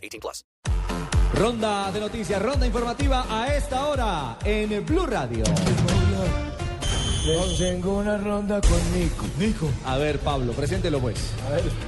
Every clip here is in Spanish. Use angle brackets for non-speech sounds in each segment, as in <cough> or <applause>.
18 plus. Ronda de noticias, ronda informativa a esta hora en Blue Radio. Les tengo una ronda con Nico. Nico. A ver, Pablo, preséntelo pues.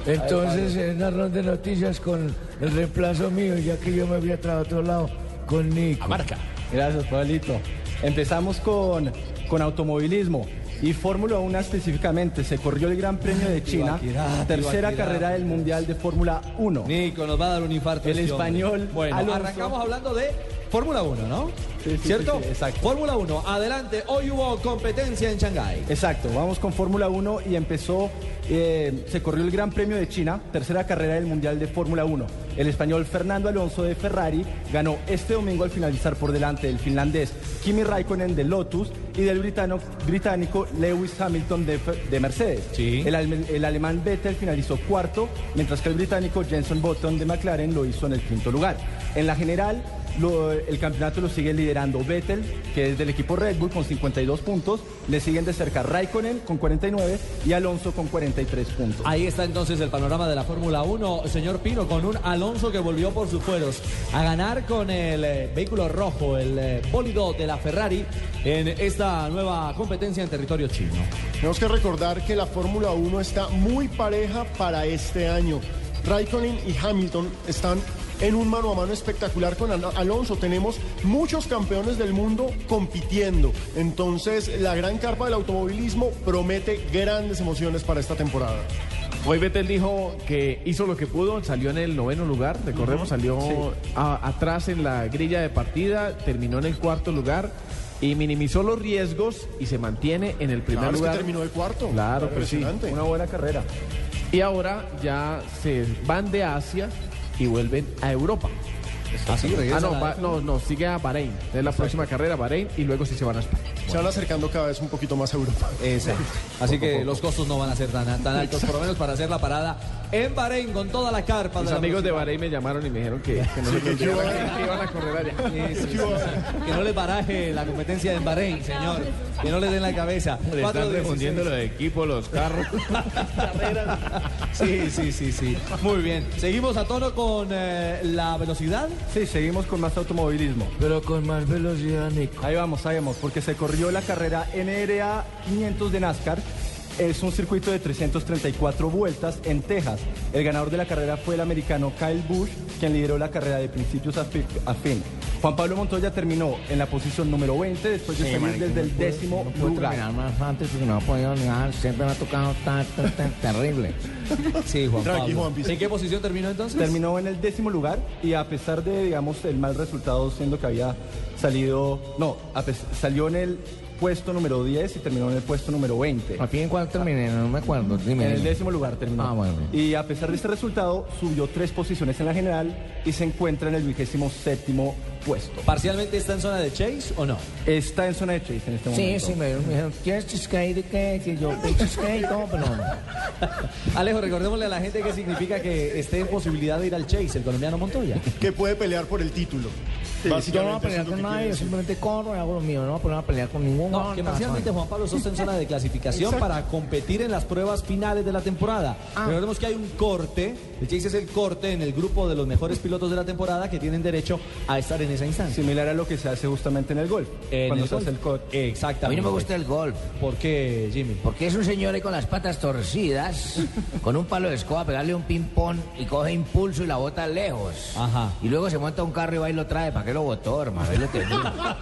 Entonces, en una ronda de noticias con el reemplazo mío, ya que yo me había traído a otro lado, con Nico. Marca. Gracias, Pablito. Empezamos con, con automovilismo y Fórmula 1 específicamente. Se corrió el Gran Premio de China, tercera carrera del Mundial de Fórmula 1. Nico, nos va a dar un infarto. El hombre. español Bueno, Alonso. arrancamos hablando de Fórmula 1, ¿no? Sí, sí, ¿Cierto? sí, exacto. Fórmula 1, adelante. Hoy hubo competencia en Shanghái. Exacto, vamos con Fórmula 1 y empezó, eh, se corrió el Gran Premio de China, tercera carrera del Mundial de Fórmula 1. El español Fernando Alonso de Ferrari ganó este domingo al finalizar por delante del finlandés Kimi Raikkonen de Lotus y del britano- británico Lewis Hamilton de, de Mercedes. Sí. El, el alemán Vettel finalizó cuarto, mientras que el británico Jenson Button de McLaren lo hizo en el quinto lugar. En la general, lo- el campeonato lo sigue liderando Vettel, que es del equipo Red Bull con 52 puntos. Le siguen de cerca Raikkonen con 49 y Alonso con 43 puntos. Ahí está entonces el panorama de la Fórmula 1, señor Pino, con un Alonso que volvió por sus fueros a ganar con el eh, vehículo rojo, el eh, bólido de la Ferrari, en esta nueva competencia en territorio chino. Tenemos que recordar que la Fórmula 1 está muy pareja para este año. Raikkonen y Hamilton están en un mano a mano espectacular con Al- Alonso. Tenemos muchos campeones del mundo compitiendo. Entonces, la gran carpa del automovilismo promete grandes emociones para esta temporada. Hoy Vettel dijo que hizo lo que pudo, salió en el noveno lugar, recordemos, salió a- atrás en la grilla de partida, terminó en el cuarto lugar y minimizó los riesgos y se mantiene en el primer Claro, es que lugar. terminó de cuarto. Claro, sí. Impresionante. Una buena carrera. Y ahora ya se van de Asia y vuelven a Europa. Así Ah, no, va- no, no, sigue a Bahrein. Es la próxima carrera, Bahrein, y luego sí se van a España. Se van acercando cada vez un poquito más a Europa. Exacto. Así que los costos no van a ser tan, tan altos, por lo menos para hacer la parada en Bahrein con toda la carpa. Mis de la amigos de. Bahrein me llamaron y me dijeron que, que no iban olvidaran que iban a correr allá. Sí, sí, sí, sí. Que no les baraje la competencia en Bahrein, señor. Que no les den la cabeza. Le están refundiendo los equipos, los carros. <laughs> Sí, sí, sí, sí. Muy bien. Seguimos a tono con eh, la velocidad. Sí, seguimos con más automovilismo. Pero con más velocidad, Nico. Ahí vamos, ahí vamos, porque se corrió la carrera NRA 500 de NASCAR. Es un circuito de 334 vueltas en Texas. El ganador de la carrera fue el americano Kyle Busch, quien lideró la carrera de principios a fi- a fin. Juan Pablo Montoya terminó en la posición número 20 después de salir desde el décimo lugar. más antes porque no ha podido ganar. Siempre me ha tocado tan, tan, tan terrible. Sí, Juan Tranqui, Pablo. Juanpi. ¿En qué posición terminó entonces? Terminó en el décimo lugar y a pesar de, digamos, el mal resultado, siendo que había salido, no, salió en el puesto número 10 y terminó en el puesto número 20. ¿A en cuál terminé? No me acuerdo. Dime. En el décimo lugar terminó. Ah, bueno. Y a pesar de este resultado, subió tres posiciones en la general y se encuentra en el vigésimo séptimo puesto. ¿Parcialmente está en zona de Chase o no? Está en zona de chase en este Sí, momento. sí, me, me dijeron, ¿quieres cheesecake de qué? Que yo cheesecake y todo, pero no. <laughs> Alejo, recordémosle a la gente qué significa que esté en posibilidad de ir al Chase, el colombiano Montoya. Que puede pelear por el título. Yo no voy a pelear con que nadie, yo simplemente corro y hago lo mío, no voy a poner a pelear con ningún No, que parcialmente. Juan Pablo sos en zona de clasificación para competir en las pruebas finales de la temporada. Ah. Recordemos que hay un corte, el Chase es el corte en el grupo de los mejores pilotos de la temporada que tienen derecho a estar en esa instancia. Similar a lo que se hace justamente en el golf. En cuando el se hace golf. el cor- A Exactamente. mí no me gusta el golf, ¿Por qué, Jimmy? porque es un señor ahí con las patas torcidas, <laughs> con un palo de escoba, a pegarle un ping-pong y coge impulso y la bota lejos. Ajá. Y luego se monta un carro y va y lo trae. ¿Para lo botó, hermano? Ahí lo tenía.